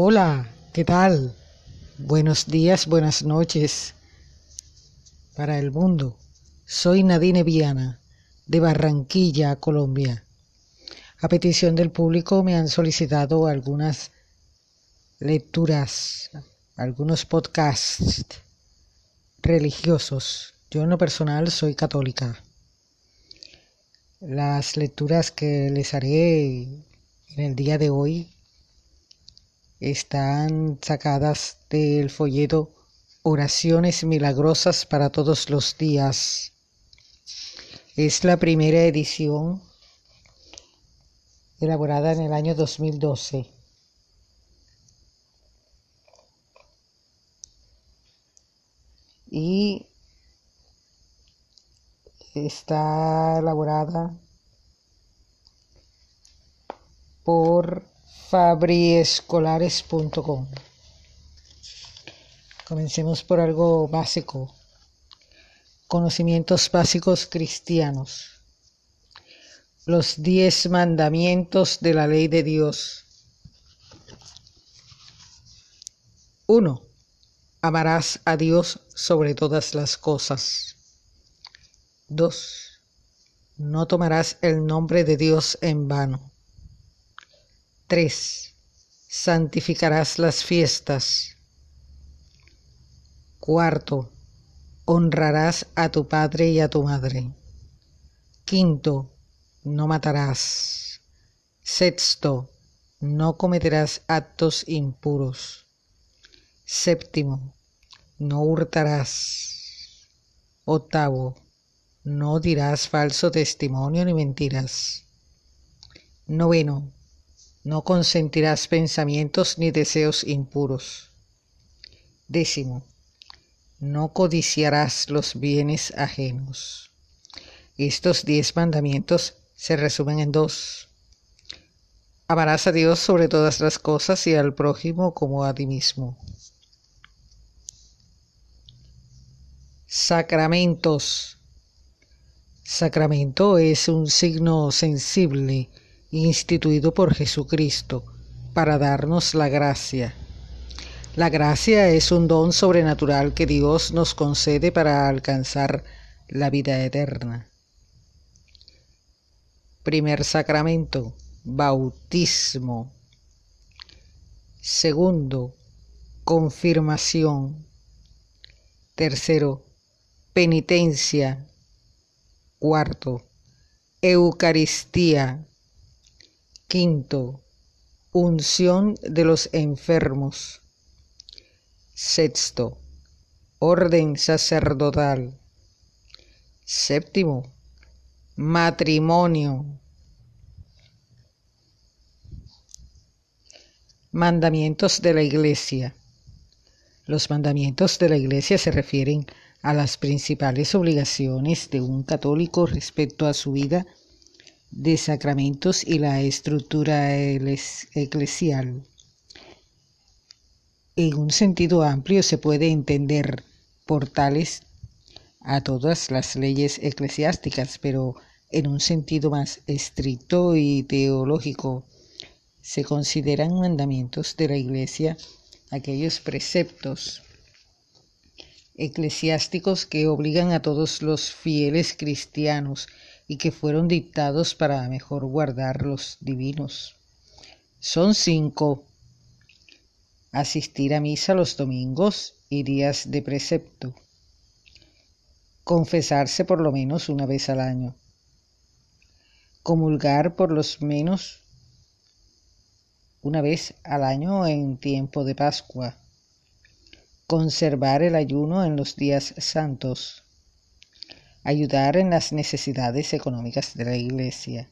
Hola, ¿qué tal? Buenos días, buenas noches para el mundo. Soy Nadine Viana, de Barranquilla, Colombia. A petición del público me han solicitado algunas lecturas, algunos podcasts religiosos. Yo en lo personal soy católica. Las lecturas que les haré en el día de hoy están sacadas del folleto Oraciones Milagrosas para todos los días. Es la primera edición elaborada en el año 2012. Y está elaborada por fabriescolares.com. Comencemos por algo básico. Conocimientos básicos cristianos. Los diez mandamientos de la ley de Dios. 1. Amarás a Dios sobre todas las cosas. 2. No tomarás el nombre de Dios en vano. 3. Santificarás las fiestas. Cuarto, honrarás a tu padre y a tu madre. Quinto, no matarás. Sexto, no cometerás actos impuros. Séptimo, no hurtarás. Octavo, no dirás falso testimonio ni mentiras. Noveno, no consentirás pensamientos ni deseos impuros. Décimo, no codiciarás los bienes ajenos. Estos diez mandamientos se resumen en dos. Amarás a Dios sobre todas las cosas y al prójimo como a ti mismo. Sacramentos. Sacramento es un signo sensible instituido por Jesucristo para darnos la gracia. La gracia es un don sobrenatural que Dios nos concede para alcanzar la vida eterna. Primer sacramento, bautismo. Segundo, confirmación. Tercero, penitencia. Cuarto, Eucaristía. Quinto, unción de los enfermos. Sexto, orden sacerdotal. Séptimo, matrimonio. Mandamientos de la Iglesia. Los mandamientos de la Iglesia se refieren a las principales obligaciones de un católico respecto a su vida de sacramentos y la estructura eclesial. En un sentido amplio se puede entender por tales a todas las leyes eclesiásticas, pero en un sentido más estricto y teológico se consideran mandamientos de la Iglesia aquellos preceptos eclesiásticos que obligan a todos los fieles cristianos y que fueron dictados para mejor guardar los divinos. Son cinco. Asistir a misa los domingos y días de precepto. Confesarse por lo menos una vez al año. Comulgar por lo menos una vez al año en tiempo de Pascua. Conservar el ayuno en los días santos ayudar en las necesidades económicas de la Iglesia,